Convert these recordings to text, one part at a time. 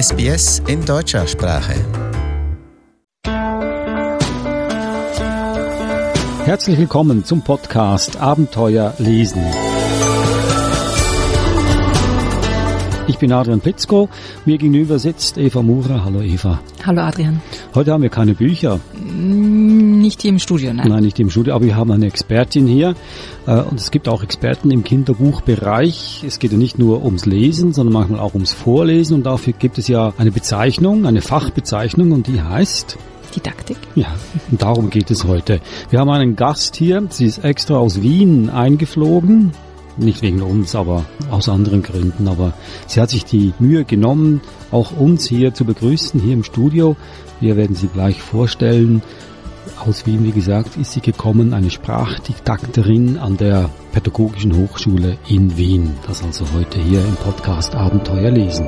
SBS in deutscher Sprache. Herzlich willkommen zum Podcast Abenteuer lesen. Ich bin Adrian Plitzko, mir gegenüber sitzt Eva Mura. Hallo Eva. Hallo Adrian. Heute haben wir keine Bücher. Nicht hier im Studio, nein. Nein, nicht hier im Studio, aber wir haben eine Expertin hier. Äh, und es gibt auch Experten im Kinderbuchbereich. Es geht ja nicht nur ums Lesen, sondern manchmal auch ums Vorlesen. Und dafür gibt es ja eine Bezeichnung, eine Fachbezeichnung und die heißt Didaktik. Ja, und darum geht es heute. Wir haben einen Gast hier, sie ist extra aus Wien eingeflogen. Nicht wegen uns, aber aus anderen Gründen. Aber sie hat sich die Mühe genommen, auch uns hier zu begrüßen, hier im Studio. Wir werden sie gleich vorstellen. Aus Wien, wie gesagt, ist sie gekommen, eine Sprachdidakterin an der Pädagogischen Hochschule in Wien. Das also heute hier im Podcast Abenteuer lesen.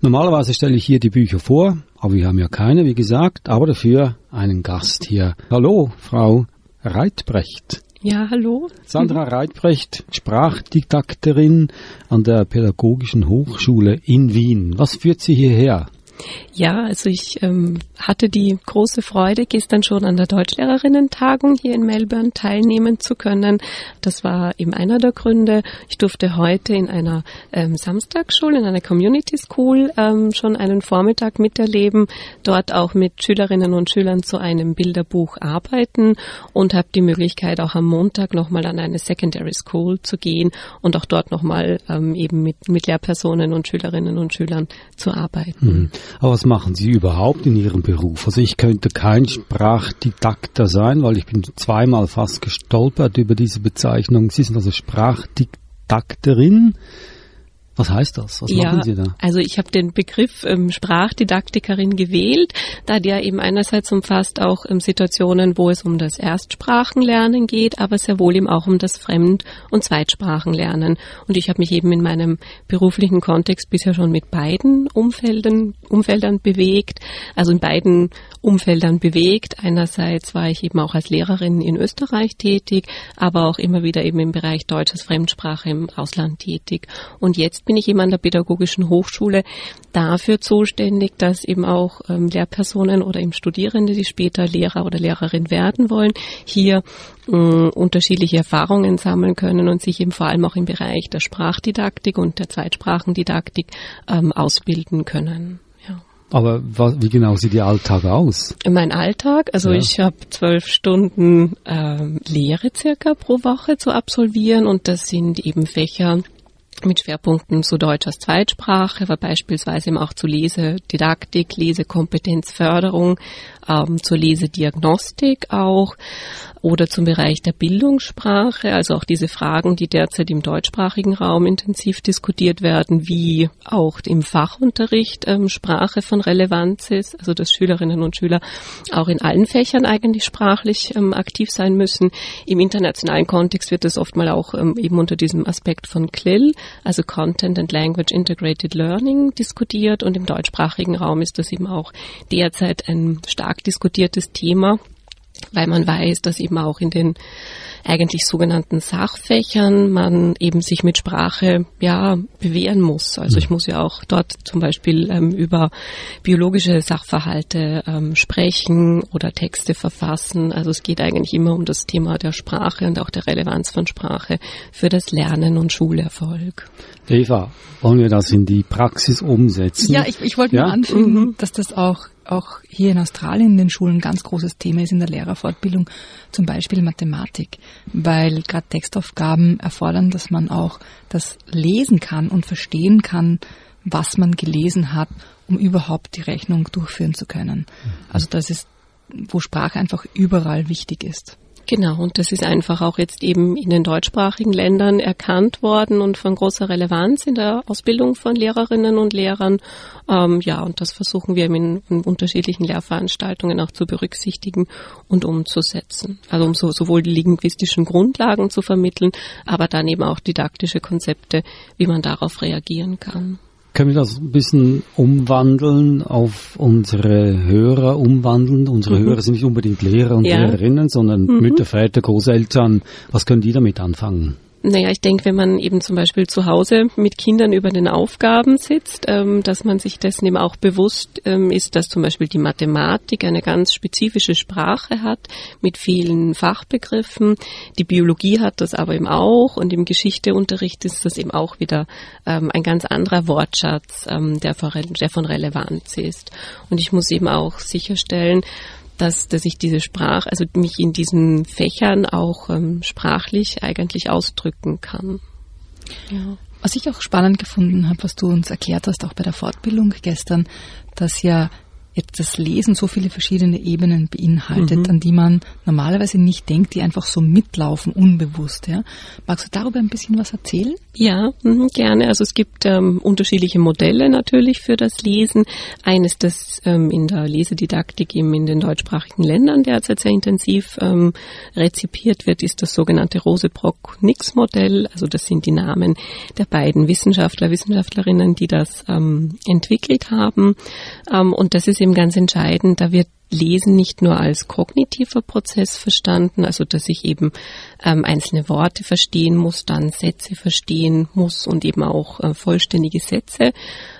Normalerweise stelle ich hier die Bücher vor, aber wir haben ja keine, wie gesagt, aber dafür einen Gast hier. Hallo, Frau Reitbrecht. Ja, hallo. Sandra Reitbrecht, Sprachdidakterin an der Pädagogischen Hochschule in Wien. Was führt Sie hierher? Ja, also ich ähm, hatte die große Freude, gestern schon an der Deutschlehrerinnen-Tagung hier in Melbourne teilnehmen zu können. Das war eben einer der Gründe. Ich durfte heute in einer ähm, Samstagsschule, in einer Community School ähm, schon einen Vormittag miterleben, dort auch mit Schülerinnen und Schülern zu einem Bilderbuch arbeiten und habe die Möglichkeit auch am Montag nochmal an eine Secondary School zu gehen und auch dort nochmal ähm, eben mit, mit Lehrpersonen und Schülerinnen und Schülern zu arbeiten. Mhm. Aber was machen Sie überhaupt in Ihrem Beruf? Also ich könnte kein Sprachdidakter sein, weil ich bin zweimal fast gestolpert über diese Bezeichnung. Sie sind also Sprachdidakterin. Was heißt das? Was ja, machen Sie da? Also ich habe den Begriff ähm, Sprachdidaktikerin gewählt, da der eben einerseits umfasst auch ähm, Situationen, wo es um das Erstsprachenlernen geht, aber sehr wohl eben auch um das Fremd- und Zweitsprachenlernen. Und ich habe mich eben in meinem beruflichen Kontext bisher schon mit beiden Umfeldern, Umfeldern bewegt, also in beiden Umfeldern bewegt. Einerseits war ich eben auch als Lehrerin in Österreich tätig, aber auch immer wieder eben im Bereich deutsches Fremdsprache im Ausland tätig. Und jetzt bin ich eben an der Pädagogischen Hochschule dafür zuständig, dass eben auch ähm, Lehrpersonen oder eben Studierende, die später Lehrer oder Lehrerin werden wollen, hier äh, unterschiedliche Erfahrungen sammeln können und sich eben vor allem auch im Bereich der Sprachdidaktik und der Zweitsprachendidaktik ähm, ausbilden können. Aber was, wie genau sieht Ihr Alltag aus? Mein Alltag, also ja. ich habe zwölf Stunden ähm, Lehre circa pro Woche zu absolvieren und das sind eben Fächer mit Schwerpunkten zu Deutsch als Zweitsprache, aber beispielsweise eben auch zu Lesedidaktik, Lesekompetenzförderung, ähm, zur Lesediagnostik auch oder zum Bereich der Bildungssprache, also auch diese Fragen, die derzeit im deutschsprachigen Raum intensiv diskutiert werden, wie auch im Fachunterricht ähm, Sprache von Relevanz ist, also dass Schülerinnen und Schüler auch in allen Fächern eigentlich sprachlich ähm, aktiv sein müssen. Im internationalen Kontext wird das oft mal auch ähm, eben unter diesem Aspekt von CLIL, also Content and Language Integrated Learning, diskutiert. Und im deutschsprachigen Raum ist das eben auch derzeit ein stark diskutiertes Thema weil man weiß, dass eben auch in den eigentlich sogenannten Sachfächern man eben sich mit Sprache ja bewähren muss. Also ich mhm. muss ja auch dort zum Beispiel ähm, über biologische Sachverhalte ähm, sprechen oder Texte verfassen. Also es geht eigentlich immer um das Thema der Sprache und auch der Relevanz von Sprache für das Lernen und Schulerfolg. Eva, wollen wir das in die Praxis umsetzen? Ja, ich, ich wollte ja? nur anfügen, mhm. dass das auch auch hier in Australien in den Schulen ein ganz großes Thema ist in der Lehrerfortbildung, zum Beispiel Mathematik, weil gerade Textaufgaben erfordern, dass man auch das lesen kann und verstehen kann, was man gelesen hat, um überhaupt die Rechnung durchführen zu können. Also das ist, wo Sprache einfach überall wichtig ist. Genau, und das ist einfach auch jetzt eben in den deutschsprachigen Ländern erkannt worden und von großer Relevanz in der Ausbildung von Lehrerinnen und Lehrern. Ähm, ja, und das versuchen wir in, in, unterschiedlichen Lehrveranstaltungen auch zu berücksichtigen und umzusetzen. Also um so, sowohl die linguistischen Grundlagen zu vermitteln, aber dann eben auch didaktische Konzepte, wie man darauf reagieren kann. Können wir das ein bisschen umwandeln auf unsere Hörer umwandeln? Unsere mhm. Hörer sind nicht unbedingt Lehrer und ja. Lehrerinnen, sondern mhm. Mütter, Väter, Großeltern. Was können die damit anfangen? Naja, ich denke, wenn man eben zum Beispiel zu Hause mit Kindern über den Aufgaben sitzt, ähm, dass man sich dessen eben auch bewusst ähm, ist, dass zum Beispiel die Mathematik eine ganz spezifische Sprache hat mit vielen Fachbegriffen. Die Biologie hat das aber eben auch und im Geschichteunterricht ist das eben auch wieder ähm, ein ganz anderer Wortschatz, ähm, der, der von Relevanz ist. Und ich muss eben auch sicherstellen, dass, dass ich diese Sprache, also mich in diesen Fächern auch ähm, sprachlich eigentlich ausdrücken kann. Ja. Was ich auch spannend gefunden habe, was du uns erklärt hast, auch bei der Fortbildung gestern, dass ja jetzt das Lesen so viele verschiedene Ebenen beinhaltet, mhm. an die man normalerweise nicht denkt, die einfach so mitlaufen, unbewusst. Ja. Magst du darüber ein bisschen was erzählen? Ja, mh, gerne. Also es gibt ähm, unterschiedliche Modelle natürlich für das Lesen. Eines, das ähm, in der Lesedidaktik eben in den deutschsprachigen Ländern derzeit sehr intensiv ähm, rezipiert wird, ist das sogenannte Rosebrock-Nix-Modell. Also das sind die Namen der beiden Wissenschaftler, Wissenschaftlerinnen, die das ähm, entwickelt haben. Ähm, und das ist eben ganz entscheidend. Da wird Lesen nicht nur als kognitiver Prozess verstanden, also dass ich eben ähm, einzelne Worte verstehen muss, dann Sätze verstehen muss und eben auch äh, vollständige Sätze,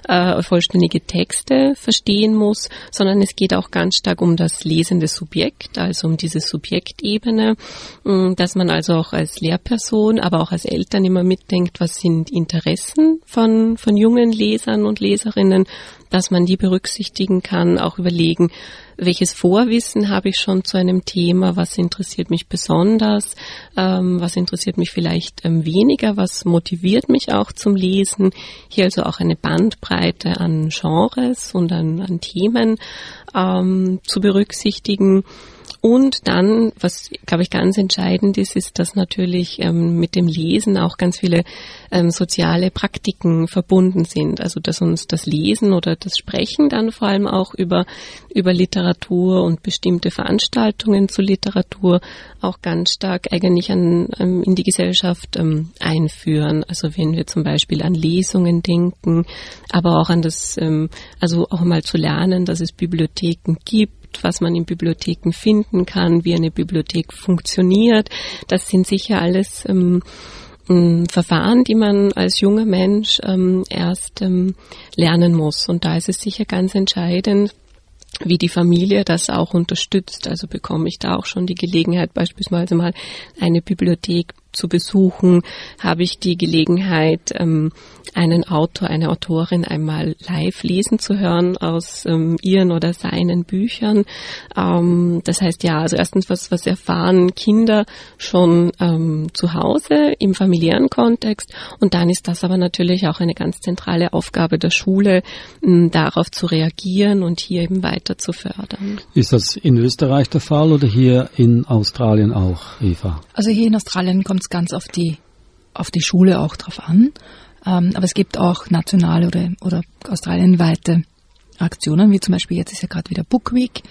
äh, vollständige Texte verstehen muss, sondern es geht auch ganz stark um das lesende Subjekt, also um diese Subjektebene, äh, dass man also auch als Lehrperson, aber auch als Eltern immer mitdenkt, was sind Interessen von, von jungen Lesern und Leserinnen, dass man die berücksichtigen kann, auch überlegen, welches Vorwissen habe ich schon zu einem Thema, was interessiert mich besonders, ähm, was interessiert mich vielleicht ähm, weniger, was motiviert mich auch zum Lesen. Hier also auch eine Bandbreite an Genres und an, an Themen ähm, zu berücksichtigen. Und dann, was glaube ich ganz entscheidend ist, ist, dass natürlich ähm, mit dem Lesen auch ganz viele ähm, soziale Praktiken verbunden sind. Also dass uns das Lesen oder das Sprechen dann vor allem auch über, über Literatur und bestimmte Veranstaltungen zu Literatur auch ganz stark eigentlich an, ähm, in die Gesellschaft ähm, einführen. Also wenn wir zum Beispiel an Lesungen denken, aber auch an das, ähm, also auch mal zu lernen, dass es Bibliotheken gibt was man in Bibliotheken finden kann, wie eine Bibliothek funktioniert. Das sind sicher alles ähm, Verfahren, die man als junger Mensch ähm, erst ähm, lernen muss. Und da ist es sicher ganz entscheidend, wie die Familie das auch unterstützt. Also bekomme ich da auch schon die Gelegenheit, beispielsweise mal eine Bibliothek zu besuchen, habe ich die Gelegenheit, ähm, einen Autor, eine Autorin einmal live lesen zu hören aus ähm, ihren oder seinen Büchern. Ähm, das heißt ja, also erstens, was, was erfahren Kinder schon zu Hause im familiären Kontext und dann ist das aber natürlich auch eine ganz zentrale Aufgabe der Schule, darauf zu reagieren und hier eben weiter zu fördern. Ist das in Österreich der Fall oder hier in Australien auch, Eva? Also hier in Australien kommt es ganz auf die auf die Schule auch drauf an. Ähm, aber es gibt auch nationale oder, oder australienweite Aktionen, wie zum Beispiel jetzt ist ja gerade wieder Book Week,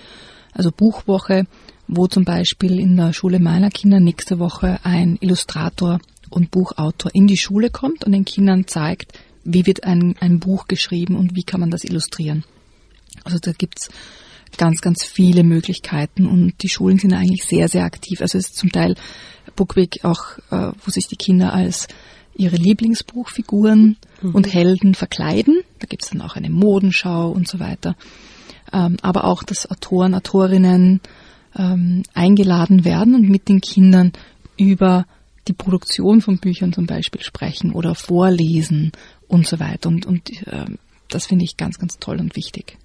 also Buchwoche, wo zum Beispiel in der Schule meiner Kinder nächste Woche ein Illustrator und Buchautor in die Schule kommt und den Kindern zeigt, wie wird ein, ein Buch geschrieben und wie kann man das illustrieren. Also da gibt's ganz, ganz viele Möglichkeiten und die Schulen sind eigentlich sehr, sehr aktiv. Also es ist zum Teil Bookweek auch, äh, wo sich die Kinder als ihre Lieblingsbuchfiguren mhm. und Helden verkleiden. Da gibt's dann auch eine Modenschau und so weiter. Ähm, aber auch, dass Autoren, Autorinnen ähm, eingeladen werden und mit den Kindern über die Produktion von Büchern zum Beispiel sprechen oder vorlesen und so weiter. Und, und ähm, das finde ich ganz, ganz toll und wichtig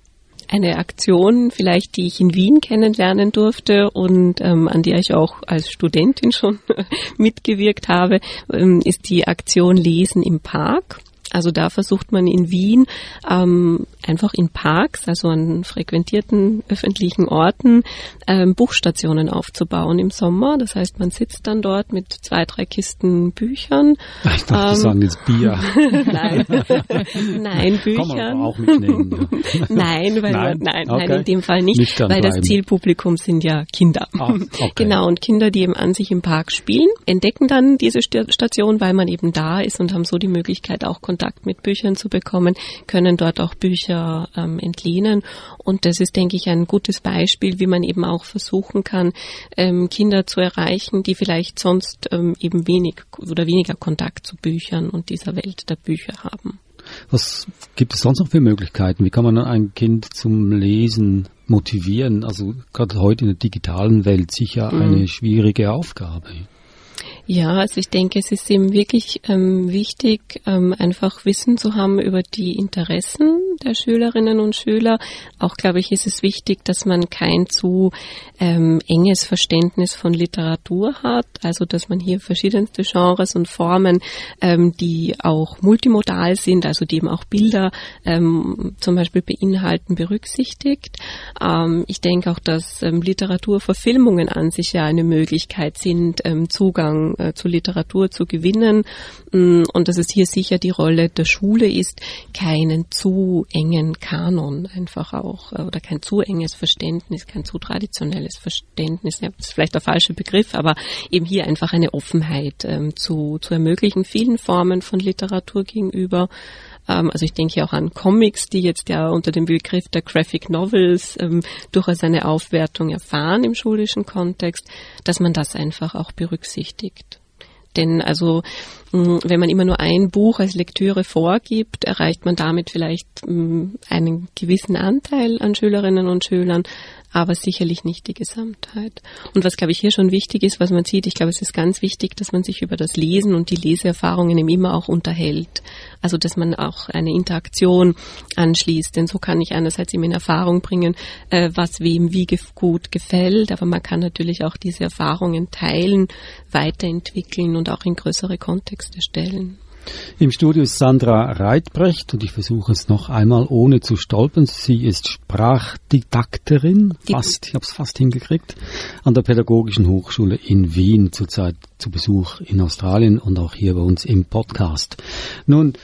eine Aktion, vielleicht die ich in Wien kennenlernen durfte und ähm, an der ich auch als Studentin schon mitgewirkt habe, ähm, ist die Aktion Lesen im Park. Also da versucht man in Wien ähm, einfach in Parks, also an frequentierten öffentlichen Orten, ähm, Buchstationen aufzubauen im Sommer. Das heißt, man sitzt dann dort mit zwei, drei Kisten Büchern. Ich dachte, ähm, sagen jetzt Bier. nein, nein, Büchern. Kann man auch mitnehmen. Ja. nein, weil nein, nein, okay. nein, in dem Fall nicht, nicht weil bleiben. das Zielpublikum sind ja Kinder. Ah, okay. Genau, und Kinder, die eben an sich im Park spielen, entdecken dann diese Station, weil man eben da ist und haben so die Möglichkeit auch Kontakt mit Büchern zu bekommen, können dort auch Bücher ähm, entlehnen. Und das ist, denke ich, ein gutes Beispiel, wie man eben auch versuchen kann, ähm, Kinder zu erreichen, die vielleicht sonst ähm, eben wenig oder weniger Kontakt zu Büchern und dieser Welt der Bücher haben. Was gibt es sonst noch für Möglichkeiten? Wie kann man ein Kind zum Lesen motivieren? Also gerade heute in der digitalen Welt sicher mhm. eine schwierige Aufgabe. Ja, also ich denke, es ist eben wirklich ähm, wichtig, ähm, einfach Wissen zu haben über die Interessen der Schülerinnen und Schüler. Auch, glaube ich, ist es wichtig, dass man kein zu ähm, enges Verständnis von Literatur hat. Also, dass man hier verschiedenste Genres und Formen, ähm, die auch multimodal sind, also die eben auch Bilder ähm, zum Beispiel beinhalten, berücksichtigt. Ähm, ich denke auch, dass Literaturverfilmungen an sich ja eine Möglichkeit sind, Zugang äh, zu Literatur zu gewinnen. Mm, und dass es hier sicher die Rolle der Schule ist, keinen zu engen Kanon einfach auch äh, oder kein zu enges Verständnis, kein zu traditionelles Verständnis, ja, das ist vielleicht der falsche Begriff, aber eben hier einfach eine Offenheit ähm, zu, zu ermöglichen, vielen Formen von Literatur gegenüber also ich denke auch an Comics, die jetzt ja unter dem Begriff der Graphic Novels ähm, durchaus eine Aufwertung erfahren im schulischen Kontext, dass man das einfach auch berücksichtigt. Denn also, wenn man immer nur ein Buch als Lektüre vorgibt, erreicht man damit vielleicht einen gewissen Anteil an Schülerinnen und Schülern, aber sicherlich nicht die Gesamtheit. Und was, glaube ich, hier schon wichtig ist, was man sieht, ich glaube, es ist ganz wichtig, dass man sich über das Lesen und die Leseerfahrungen eben immer auch unterhält. Also, dass man auch eine Interaktion anschließt, denn so kann ich einerseits eben in Erfahrung bringen, äh, was wem wie gut gefällt, aber man kann natürlich auch diese Erfahrungen teilen, weiterentwickeln und auch in größere Kontexte stellen. Im Studio ist Sandra Reitbrecht und ich versuche es noch einmal ohne zu stolpern. Sie ist Sprachdidakterin, fast, ich habe es fast hingekriegt, an der Pädagogischen Hochschule in Wien, zurzeit zu Besuch in Australien und auch hier bei uns im Podcast. Nun,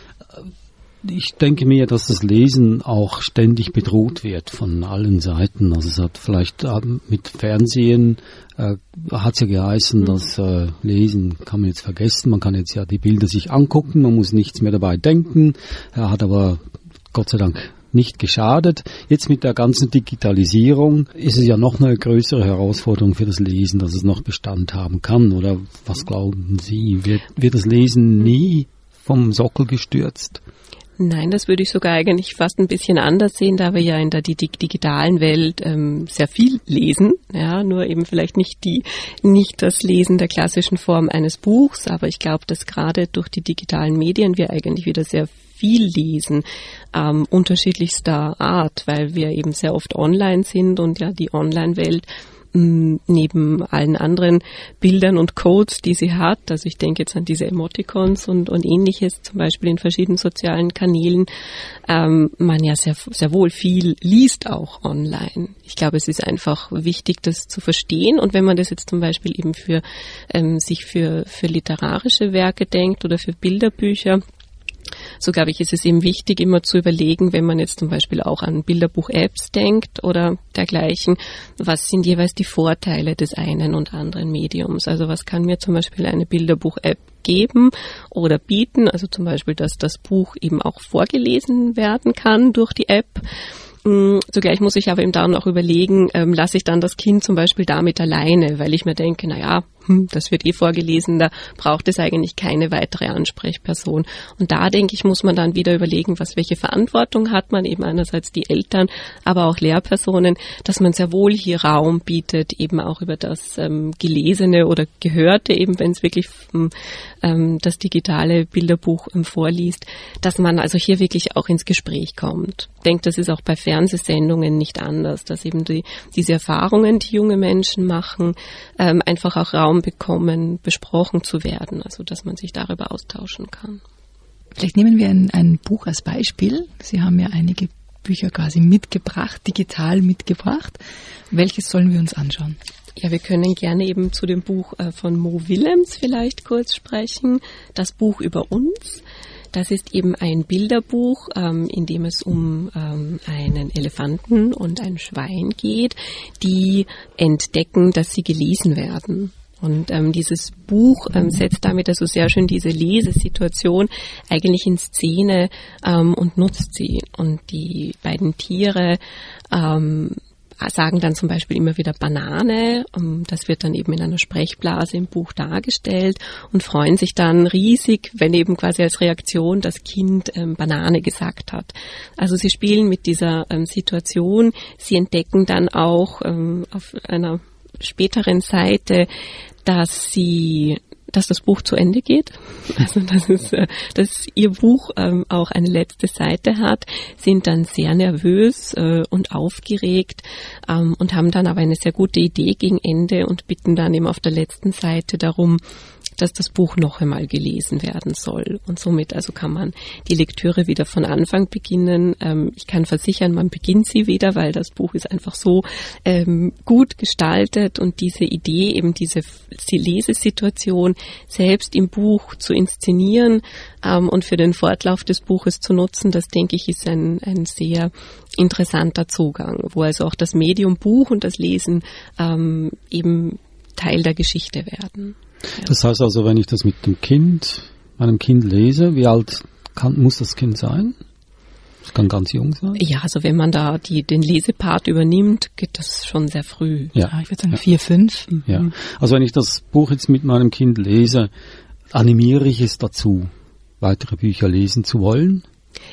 ich denke mir, dass das Lesen auch ständig bedroht wird von allen Seiten. Also es hat vielleicht äh, mit Fernsehen äh, hat es ja geheißen, mhm. dass äh, Lesen kann man jetzt vergessen. Man kann jetzt ja die Bilder sich angucken, man muss nichts mehr dabei denken. Er hat aber Gott sei Dank nicht geschadet. Jetzt mit der ganzen Digitalisierung ist es ja noch eine größere Herausforderung für das Lesen, dass es noch Bestand haben kann. Oder was glauben Sie? Wird, wird das Lesen nie vom Sockel gestürzt? Nein, das würde ich sogar eigentlich fast ein bisschen anders sehen, da wir ja in der digitalen Welt ähm, sehr viel lesen, ja, nur eben vielleicht nicht die, nicht das Lesen der klassischen Form eines Buchs, aber ich glaube, dass gerade durch die digitalen Medien wir eigentlich wieder sehr viel lesen, ähm, unterschiedlichster Art, weil wir eben sehr oft online sind und ja die Online-Welt neben allen anderen Bildern und Codes, die sie hat, also ich denke jetzt an diese Emoticons und, und ähnliches, zum Beispiel in verschiedenen sozialen Kanälen, ähm, man ja sehr, sehr wohl viel liest auch online. Ich glaube, es ist einfach wichtig, das zu verstehen. Und wenn man das jetzt zum Beispiel eben für ähm, sich für, für literarische Werke denkt oder für Bilderbücher, so glaube ich, ist es eben wichtig, immer zu überlegen, wenn man jetzt zum Beispiel auch an Bilderbuch-Apps denkt oder dergleichen, was sind jeweils die Vorteile des einen und anderen Mediums? Also was kann mir zum Beispiel eine Bilderbuch-App geben oder bieten? Also zum Beispiel, dass das Buch eben auch vorgelesen werden kann durch die App. Mm, zugleich muss ich aber eben dann auch überlegen, ähm, lasse ich dann das Kind zum Beispiel damit alleine, weil ich mir denke, na ja, hm, das wird eh vorgelesen, da braucht es eigentlich keine weitere Ansprechperson. Und da denke ich, muss man dann wieder überlegen, was welche Verantwortung hat man eben einerseits die Eltern, aber auch Lehrpersonen, dass man sehr wohl hier Raum bietet, eben auch über das ähm, Gelesene oder Gehörte, eben wenn es wirklich hm, ähm, das digitale Bilderbuch ähm, vorliest, dass man also hier wirklich auch ins Gespräch kommt. Ich denke, das ist auch bei Fernsehsendungen nicht anders, dass eben die, diese Erfahrungen, die junge Menschen machen, ähm, einfach auch Raum Raum bekommen, besprochen zu werden, also dass man sich darüber austauschen kann. Vielleicht nehmen wir ein, ein Buch als Beispiel. Sie haben ja einige Bücher quasi mitgebracht, digital mitgebracht. Welches sollen wir uns anschauen? Ja, wir können gerne eben zu dem Buch äh, von Mo Willems vielleicht kurz sprechen. Das Buch über uns. Das ist eben ein Bilderbuch, ähm, in dem es um ähm, einen Elefanten und ein Schwein geht, die entdecken, dass sie gelesen werden. Und ähm, dieses Buch ähm, setzt damit also sehr schön diese Lesesituation eigentlich in Szene ähm, und nutzt sie. Und die beiden Tiere ähm, sagen dann zum Beispiel immer wieder Banane. Ähm, das wird dann eben in einer Sprechblase im Buch dargestellt und freuen sich dann riesig, wenn eben quasi als Reaktion das Kind ähm, Banane gesagt hat. Also sie spielen mit dieser ähm, Situation. Sie entdecken dann auch auf einer späteren Seite, dass sie dass das Buch zu Ende geht, also dass, es, äh, dass ihr Buch ähm, auch eine letzte Seite hat, sind dann sehr nervös äh, und aufgeregt ähm, und haben dann aber eine sehr gute Idee gegen Ende und bitten dann eben auf der letzten Seite darum, dass das Buch noch einmal gelesen werden soll. Und somit also kann man die Lektüre wieder von Anfang beginnen. Ähm, ich kann versichern, man beginnt sie wieder, weil das Buch ist einfach so ähm, gut gestaltet und diese Idee, eben diese Lesesituation selbst im Buch zu inszenieren ähm, und für den Fortlauf des Buches zu nutzen, das denke ich ist ein, ein sehr interessanter Zugang, wo also auch das Medium Buch und das Lesen ähm, eben Teil der Geschichte werden. Das heißt also, wenn ich das mit dem Kind, meinem Kind lese, wie alt kann, muss das Kind sein? Das kann ganz jung sein. Ja, also wenn man da die, den Lesepart übernimmt, geht das schon sehr früh. Ja, ja ich würde sagen ja. vier, fünf. Ja, also wenn ich das Buch jetzt mit meinem Kind lese, animiere ich es dazu, weitere Bücher lesen zu wollen.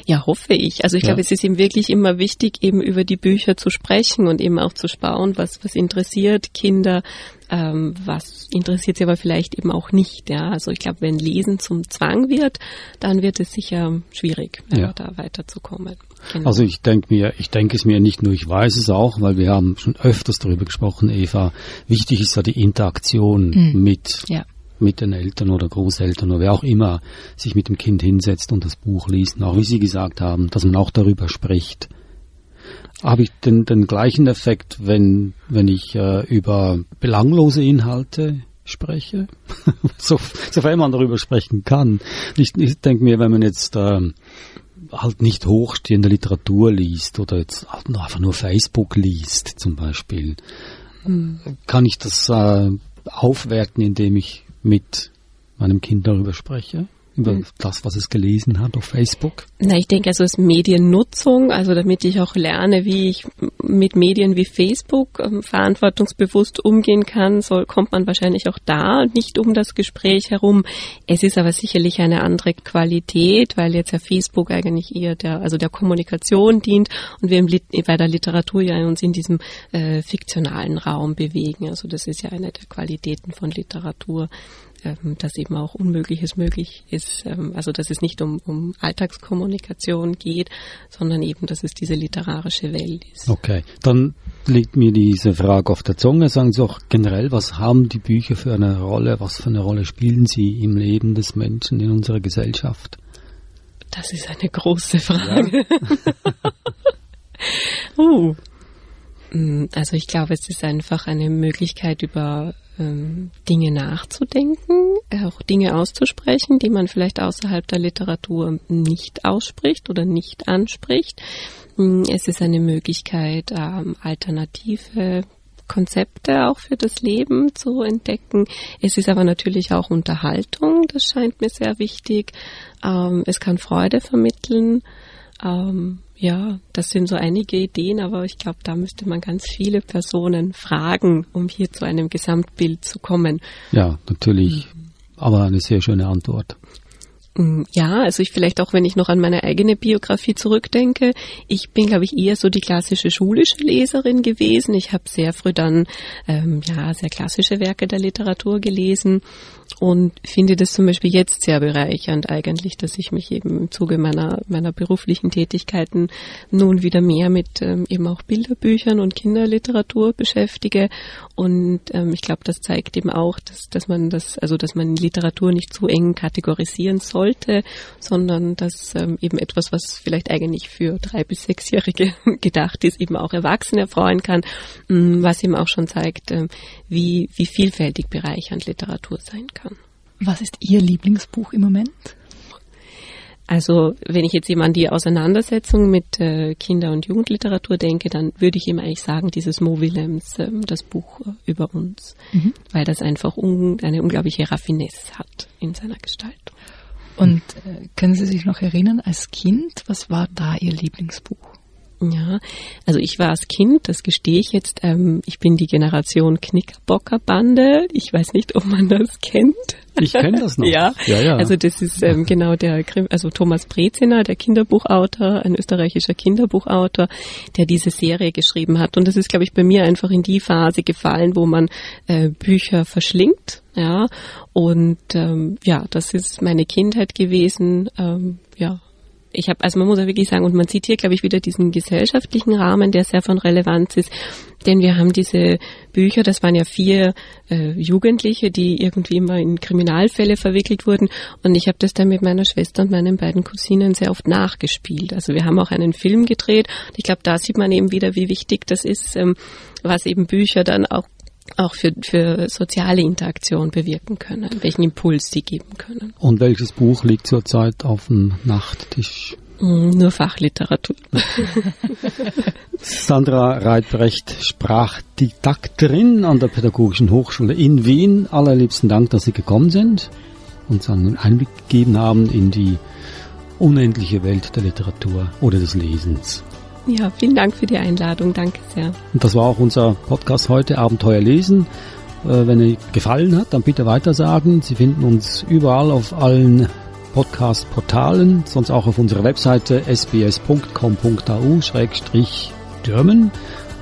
Ja, hoffe ich. Also ich ja. glaube, es ist ihm wirklich immer wichtig, eben über die Bücher zu sprechen und eben auch zu sparen, was, was interessiert Kinder, ähm, was interessiert sie aber vielleicht eben auch nicht. Ja, also ich glaube, wenn Lesen zum Zwang wird, dann wird es sicher schwierig, ja. da weiterzukommen. Genau. Also ich denke mir, ich denke es mir nicht nur, ich weiß es auch, weil wir haben schon öfters darüber gesprochen, Eva. Wichtig ist ja die Interaktion mhm. mit ja mit den Eltern oder Großeltern oder wer auch immer sich mit dem Kind hinsetzt und das Buch liest. Und auch wie Sie gesagt haben, dass man auch darüber spricht. Habe ich den, den gleichen Effekt, wenn, wenn ich äh, über belanglose Inhalte spreche, so, sofern man darüber sprechen kann. Ich, ich denke mir, wenn man jetzt äh, halt nicht hochstehende Literatur liest oder jetzt einfach nur Facebook liest zum Beispiel, mhm. kann ich das äh, aufwerten, indem ich mit meinem Kind darüber spreche über mhm. das, was es gelesen hat auf Facebook? Na, ich denke, also es ist Mediennutzung, also damit ich auch lerne, wie ich mit Medien wie Facebook ähm, verantwortungsbewusst umgehen kann, soll, kommt man wahrscheinlich auch da nicht um das Gespräch herum. Es ist aber sicherlich eine andere Qualität, weil jetzt ja Facebook eigentlich eher der, also der Kommunikation dient und wir im Lit bei der Literatur ja uns in diesem äh, fiktionalen Raum bewegen. Also das ist ja eine der Qualitäten von Literatur ähm, dass eben auch Unmögliches möglich ist. Ähm, also dass es nicht um, um Alltagskommunikation geht, sondern eben, dass es diese literarische Welt ist. Okay, dann liegt mir diese Frage auf der Zunge. Sagen Sie auch generell, was haben die Bücher für eine Rolle? Was für eine Rolle spielen sie im Leben des Menschen in unserer Gesellschaft? Das ist eine große Frage. Ja. uh. Also ich glaube, es ist einfach eine Möglichkeit, über ähm, Dinge nachzudenken, auch Dinge auszusprechen, die man vielleicht außerhalb der Literatur nicht ausspricht oder nicht anspricht. Mm, es ist eine Möglichkeit, ähm, alternative Konzepte auch für das Leben zu entdecken. Es ist aber natürlich auch Unterhaltung, das scheint mir sehr wichtig. Ähm, es kann Freude vermitteln. Ja, das sind so einige Ideen, aber ich glaube, da müsste man ganz viele Personen fragen, um hier zu einem Gesamtbild zu kommen. Ja, natürlich. Mhm. Aber eine sehr schöne Antwort. Mm, ja, also ich vielleicht auch, wenn ich noch an meine eigene Biografie zurückdenke, ich bin, glaube ich, eher so die klassische schulische Leserin gewesen. Ich habe sehr früh dann ähm, ja sehr klassische Werke der Literatur gelesen und finde das zum Beispiel jetzt sehr bereichernd eigentlich, dass ich mich eben im Zuge meiner, meiner beruflichen Tätigkeiten nun wieder mehr mit ähm, eben auch Bilderbüchern und Kinderliteratur beschäftige. Und ähm, ich glaube, das zeigt eben auch, dass, dass man das, also dass man Literatur nicht zu eng kategorisieren sollte, sondern dass ähm, eben etwas, was vielleicht eigentlich für drei bis sechsjährige gedacht ist, eben auch Erwachsene freuen kann, mm, was eben auch schon zeigt, ähm, wie, wie vielfältig bereichernd Literatur sein kann. Was ist Ihr Lieblingsbuch im Moment? Also wenn ich jetzt eben an die Auseinandersetzung mit äh, Kinder- und Jugendliteratur denke, dann würde ich ihm eigentlich sagen, dieses Mo Willems, äh, das Buch äh, über uns, mhm. weil das einfach un eine unglaubliche Raffinesse hat in seiner Gestaltung. Und äh, können Sie sich noch erinnern, als Kind, was war da Ihr Lieblingsbuch? Ja, also ich war als Kind, das gestehe ich jetzt, ähm, ich bin die Generation Knickerbocker-Bande. Ich weiß nicht, ob man das kennt. Ich kenne das noch. ja, ja, ja. Also das ist ähm, genau der, also Thomas Breziner, der Kinderbuchautor, ein österreichischer Kinderbuchautor, der diese Serie geschrieben hat. Und das ist, glaube ich, bei mir einfach in die Phase gefallen, wo man äh, Bücher verschlingt. Ja, und ähm, ja, das ist meine Kindheit gewesen. Ähm, ja, ich habe, also man muss ja wirklich sagen, und man sieht hier, glaube ich, wieder diesen gesellschaftlichen Rahmen, der sehr von Relevanz ist, denn wir haben diese Bücher, das waren ja vier äh, Jugendliche, die irgendwie immer in Kriminalfälle verwickelt wurden, und ich habe das dann mit meiner Schwester und meinen beiden Cousinen sehr oft nachgespielt. Also wir haben auch einen Film gedreht. Ich glaube, da sieht man eben wieder, wie wichtig das ist, ähm, was eben Bücher dann auch auch für, für soziale Interaktion bewirken können, welchen Impuls sie geben können. Und welches Buch liegt zurzeit auf dem Nachttisch? Mm, nur Fachliteratur. Sandra Reitbrecht, Sprachdidakterin an der Pädagogischen Hochschule in Wien. Allerliebsten Dank, dass Sie gekommen sind und uns einen Einblick gegeben haben in die unendliche Welt der Literatur oder des Lesens. Ja, vielen Dank für die Einladung. Danke sehr. Und das war auch unser Podcast heute, Abenteuer lesen. Äh, wenn Ihnen gefallen hat, dann bitte weitersagen. Sie finden uns überall auf allen Podcast-Portalen, sonst auch auf unserer Webseite sbs.com.au-german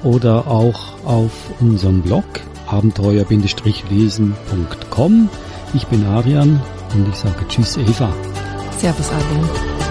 oder auch auf unserem Blog abenteuer-lesen.com. Ich bin Arian und ich sage Tschüss Eva. Servus Adrian.